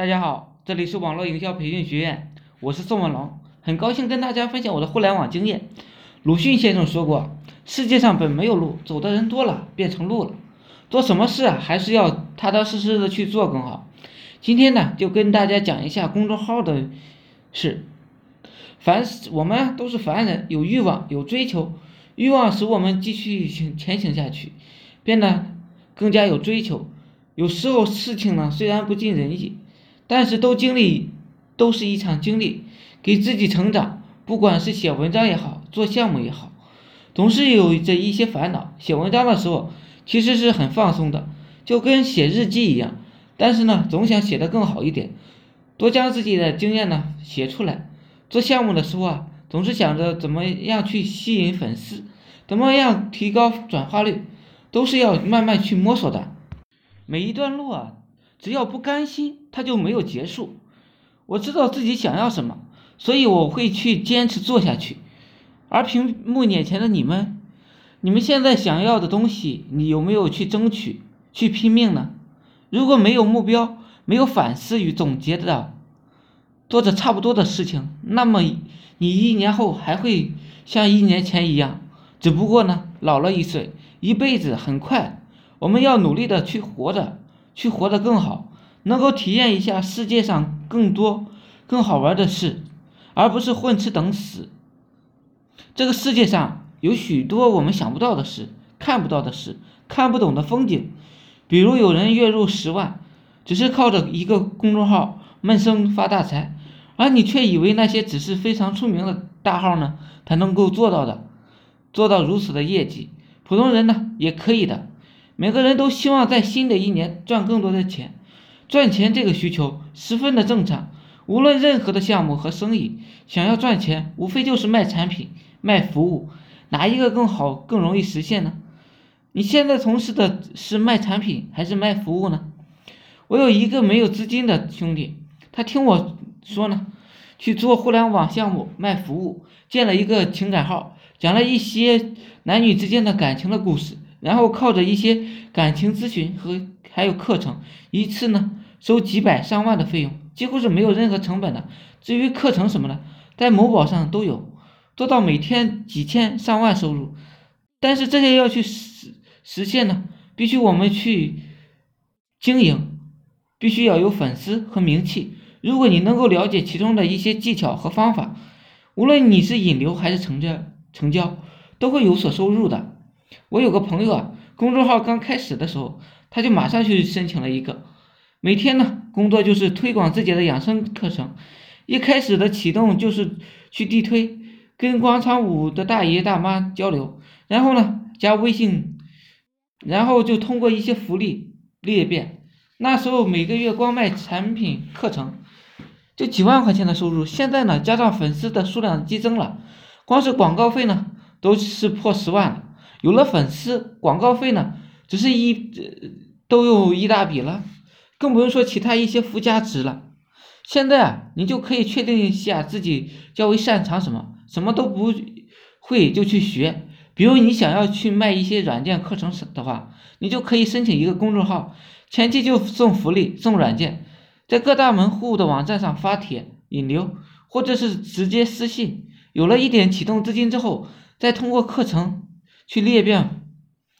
大家好，这里是网络营销培训学院，我是宋文龙，很高兴跟大家分享我的互联网经验。鲁迅先生说过，世界上本没有路，走的人多了，变成路了。做什么事啊，还是要踏踏实实的去做更好。今天呢，就跟大家讲一下公众号的事。凡我们都是凡人，有欲望，有追求，欲望使我们继续前行下去，变得更加有追求。有时候事情呢，虽然不尽人意。但是都经历，都是一场经历，给自己成长。不管是写文章也好，做项目也好，总是有着一些烦恼。写文章的时候，其实是很放松的，就跟写日记一样。但是呢，总想写得更好一点，多将自己的经验呢写出来。做项目的时候啊，总是想着怎么样去吸引粉丝，怎么样提高转化率，都是要慢慢去摸索的。每一段路啊。只要不甘心，他就没有结束。我知道自己想要什么，所以我会去坚持做下去。而屏幕眼前的你们，你们现在想要的东西，你有没有去争取、去拼命呢？如果没有目标、没有反思与总结的，做着差不多的事情，那么你一年后还会像一年前一样，只不过呢，老了一岁。一辈子很快，我们要努力的去活着。去活得更好，能够体验一下世界上更多、更好玩的事，而不是混吃等死。这个世界上有许多我们想不到的事、看不到的事、看不懂的风景。比如有人月入十万，只是靠着一个公众号闷声发大财，而你却以为那些只是非常出名的大号呢才能够做到的，做到如此的业绩，普通人呢也可以的。每个人都希望在新的一年赚更多的钱，赚钱这个需求十分的正常。无论任何的项目和生意，想要赚钱，无非就是卖产品、卖服务，哪一个更好、更容易实现呢？你现在从事的是卖产品还是卖服务呢？我有一个没有资金的兄弟，他听我说呢，去做互联网项目卖服务，建了一个情感号，讲了一些男女之间的感情的故事。然后靠着一些感情咨询和还有课程，一次呢收几百上万的费用，几乎是没有任何成本的。至于课程什么的，在某宝上都有，做到每天几千上万收入。但是这些要去实实现呢，必须我们去经营，必须要有粉丝和名气。如果你能够了解其中的一些技巧和方法，无论你是引流还是成交，成交都会有所收入的。我有个朋友啊，公众号刚开始的时候，他就马上去申请了一个，每天呢工作就是推广自己的养生课程。一开始的启动就是去地推，跟广场舞的大爷大妈交流，然后呢加微信，然后就通过一些福利裂变。那时候每个月光卖产品课程就几万块钱的收入，现在呢加上粉丝的数量激增了，光是广告费呢都是破十万了。有了粉丝，广告费呢，只是一都有一大笔了，更不用说其他一些附加值了。现在啊，你就可以确定一下自己较为擅长什么，什么都不会就去学。比如你想要去卖一些软件课程的话，你就可以申请一个公众号，前期就送福利、送软件，在各大门户的网站上发帖引流，或者是直接私信。有了一点启动资金之后，再通过课程。去裂变，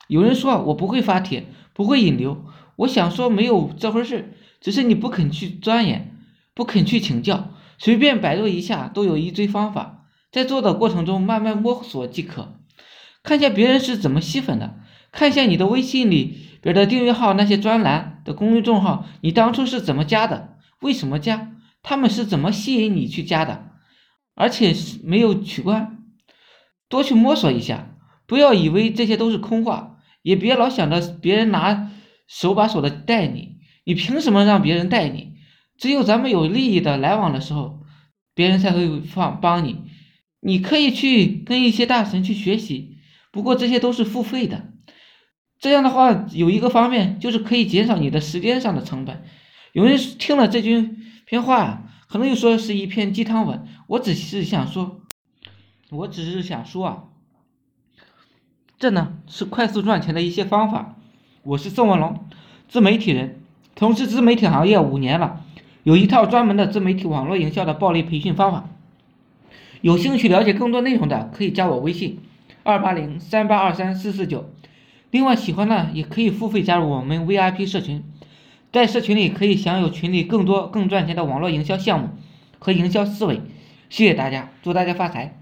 有人说我不会发帖，不会引流。我想说没有这回事，只是你不肯去钻研，不肯去请教，随便百度一下都有一堆方法，在做的过程中慢慢摸索即可。看一下别人是怎么吸粉的，看一下你的微信里边的订阅号那些专栏的公众号，你当初是怎么加的？为什么加？他们是怎么吸引你去加的？而且没有取关，多去摸索一下。不要以为这些都是空话，也别老想着别人拿手把手的带你，你凭什么让别人带你？只有咱们有利益的来往的时候，别人才会放帮你。你可以去跟一些大神去学习，不过这些都是付费的。这样的话，有一个方面就是可以减少你的时间上的成本。有人听了这句篇话，可能又说是一篇鸡汤文。我只是想说，我只是想说啊。这呢是快速赚钱的一些方法。我是宋文龙，自媒体人，从事自媒体行业五年了，有一套专门的自媒体网络营销的暴力培训方法。有兴趣了解更多内容的，可以加我微信二八零三八二三四四九。另外，喜欢的也可以付费加入我们 VIP 社群，在社群里可以享有群里更多更赚钱的网络营销项目和营销思维。谢谢大家，祝大家发财！